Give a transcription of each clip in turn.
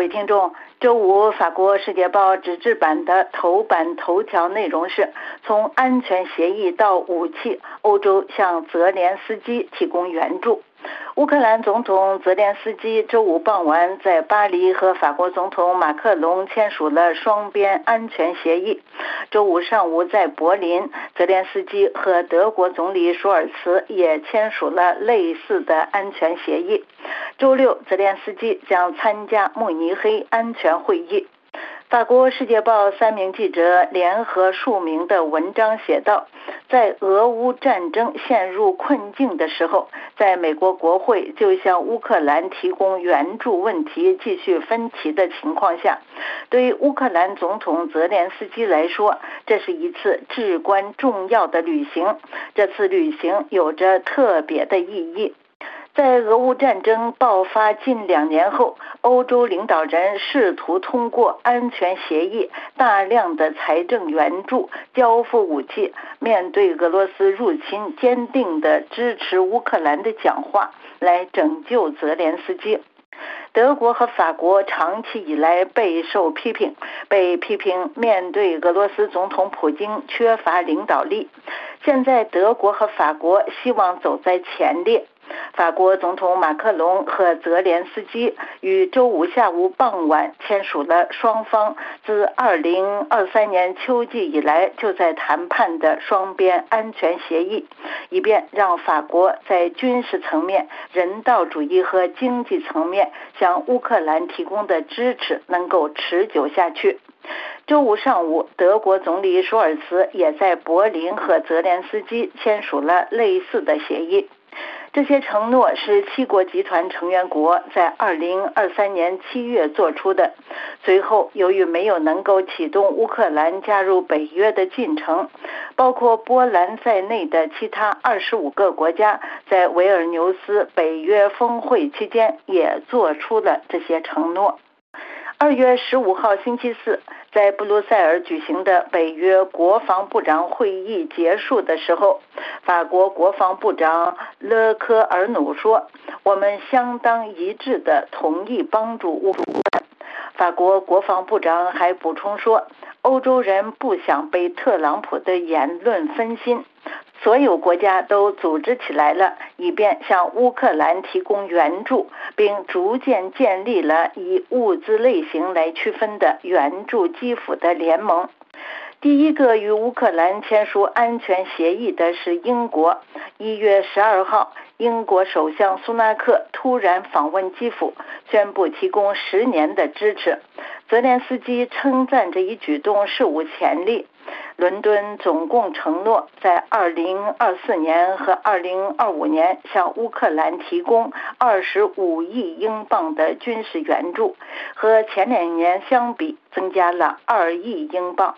各位听众，周五法国《世界报》纸质版的头版头条内容是：从安全协议到武器，欧洲向泽连斯基提供援助。乌克兰总统泽连斯基周五傍晚在巴黎和法国总统马克龙签署了双边安全协议。周五上午在柏林，泽连斯基和德国总理舒尔茨也签署了类似的安全协议。周六，泽连斯基将参加慕尼黑安全会议。法国《世界报》三名记者联合署名的文章写道：“在俄乌战争陷入困境的时候，在美国国会就向乌克兰提供援助问题继续分歧的情况下，对于乌克兰总统泽连斯基来说，这是一次至关重要的旅行。这次旅行有着特别的意义。”在俄乌战争爆发近两年后，欧洲领导人试图通过安全协议、大量的财政援助、交付武器，面对俄罗斯入侵，坚定地支持乌克兰的讲话，来拯救泽连斯基。德国和法国长期以来备受批评，被批评面对俄罗斯总统普京缺乏领导力。现在，德国和法国希望走在前列。法国总统马克龙和泽连斯基于周五下午傍晚签署了双方自2023年秋季以来就在谈判的双边安全协议，以便让法国在军事层面、人道主义和经济层面向乌克兰提供的支持能够持久下去。周五上午，德国总理舒尔茨也在柏林和泽连斯基签署了类似的协议。这些承诺是七国集团成员国在2023年7月做出的。随后，由于没有能够启动乌克兰加入北约的进程，包括波兰在内的其他25个国家在维尔纽斯北约峰会期间也做出了这些承诺。2月15号星期四。在布鲁塞尔举行的北约国防部长会议结束的时候，法国国防部长勒科尔努说：“我们相当一致的同意帮助乌克兰。”法国国防部长还补充说：“欧洲人不想被特朗普的言论分心。”所有国家都组织起来了，以便向乌克兰提供援助，并逐渐建立了以物资类型来区分的援助基辅的联盟。第一个与乌克兰签署安全协议的是英国。一月十二号，英国首相苏纳克突然访问基辅，宣布提供十年的支持。泽连斯基称赞这一举动史无前例。伦敦总共承诺在2024年和2025年向乌克兰提供25亿英镑的军事援助，和前两年相比增加了2亿英镑。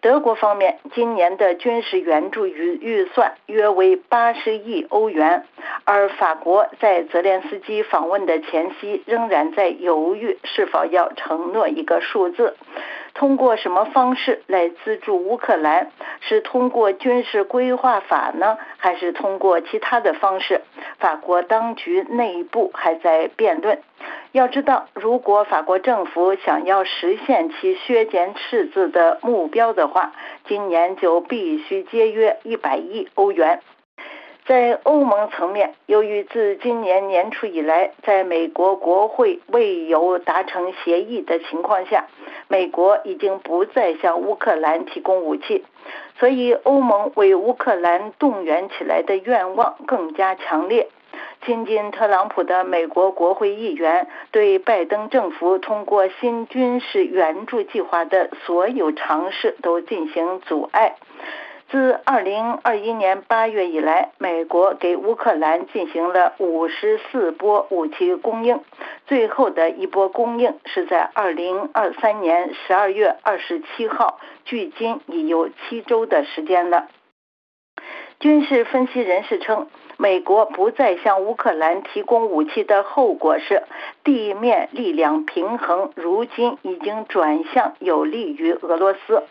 德国方面今年的军事援助预预算约为八十亿欧元，而法国在泽连斯基访问的前夕仍然在犹豫是否要承诺一个数字。通过什么方式来资助乌克兰？是通过军事规划法呢，还是通过其他的方式？法国当局内部还在辩论。要知道，如果法国政府想要实现其削减赤字的目标的话，今年就必须节约一百亿欧元。在欧盟层面，由于自今年年初以来，在美国国会未有达成协议的情况下，美国已经不再向乌克兰提供武器，所以欧盟为乌克兰动员起来的愿望更加强烈。亲近特朗普的美国国会议员对拜登政府通过新军事援助计划的所有尝试都进行阻碍。自2021年8月以来，美国给乌克兰进行了54波武器供应，最后的一波供应是在2023年12月27号，距今已有七周的时间了。军事分析人士称，美国不再向乌克兰提供武器的后果是，地面力量平衡如今已经转向有利于俄罗斯。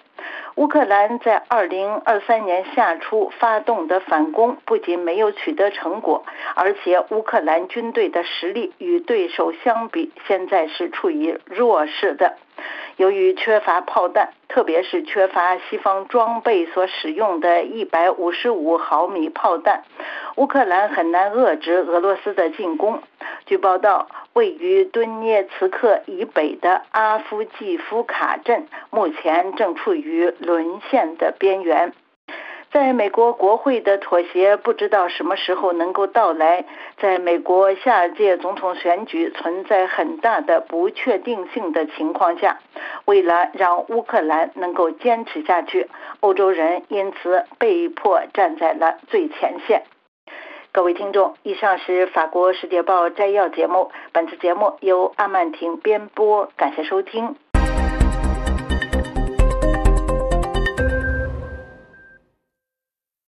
乌克兰在二零二三年夏初发动的反攻不仅没有取得成果，而且乌克兰军队的实力与对手相比，现在是处于弱势的。由于缺乏炮弹，特别是缺乏西方装备所使用的一百五十五毫米炮弹，乌克兰很难遏制俄罗斯的进攻。据报道，位于顿涅茨克以北的阿夫季夫卡镇目前正处于沦陷的边缘。在美国国会的妥协不知道什么时候能够到来。在美国下届总统选举存在很大的不确定性的情况下，为了让乌克兰能够坚持下去，欧洲人因此被迫站在了最前线。各位听众，以上是法国《世界报》摘要节目，本次节目由阿曼婷编播，感谢收听。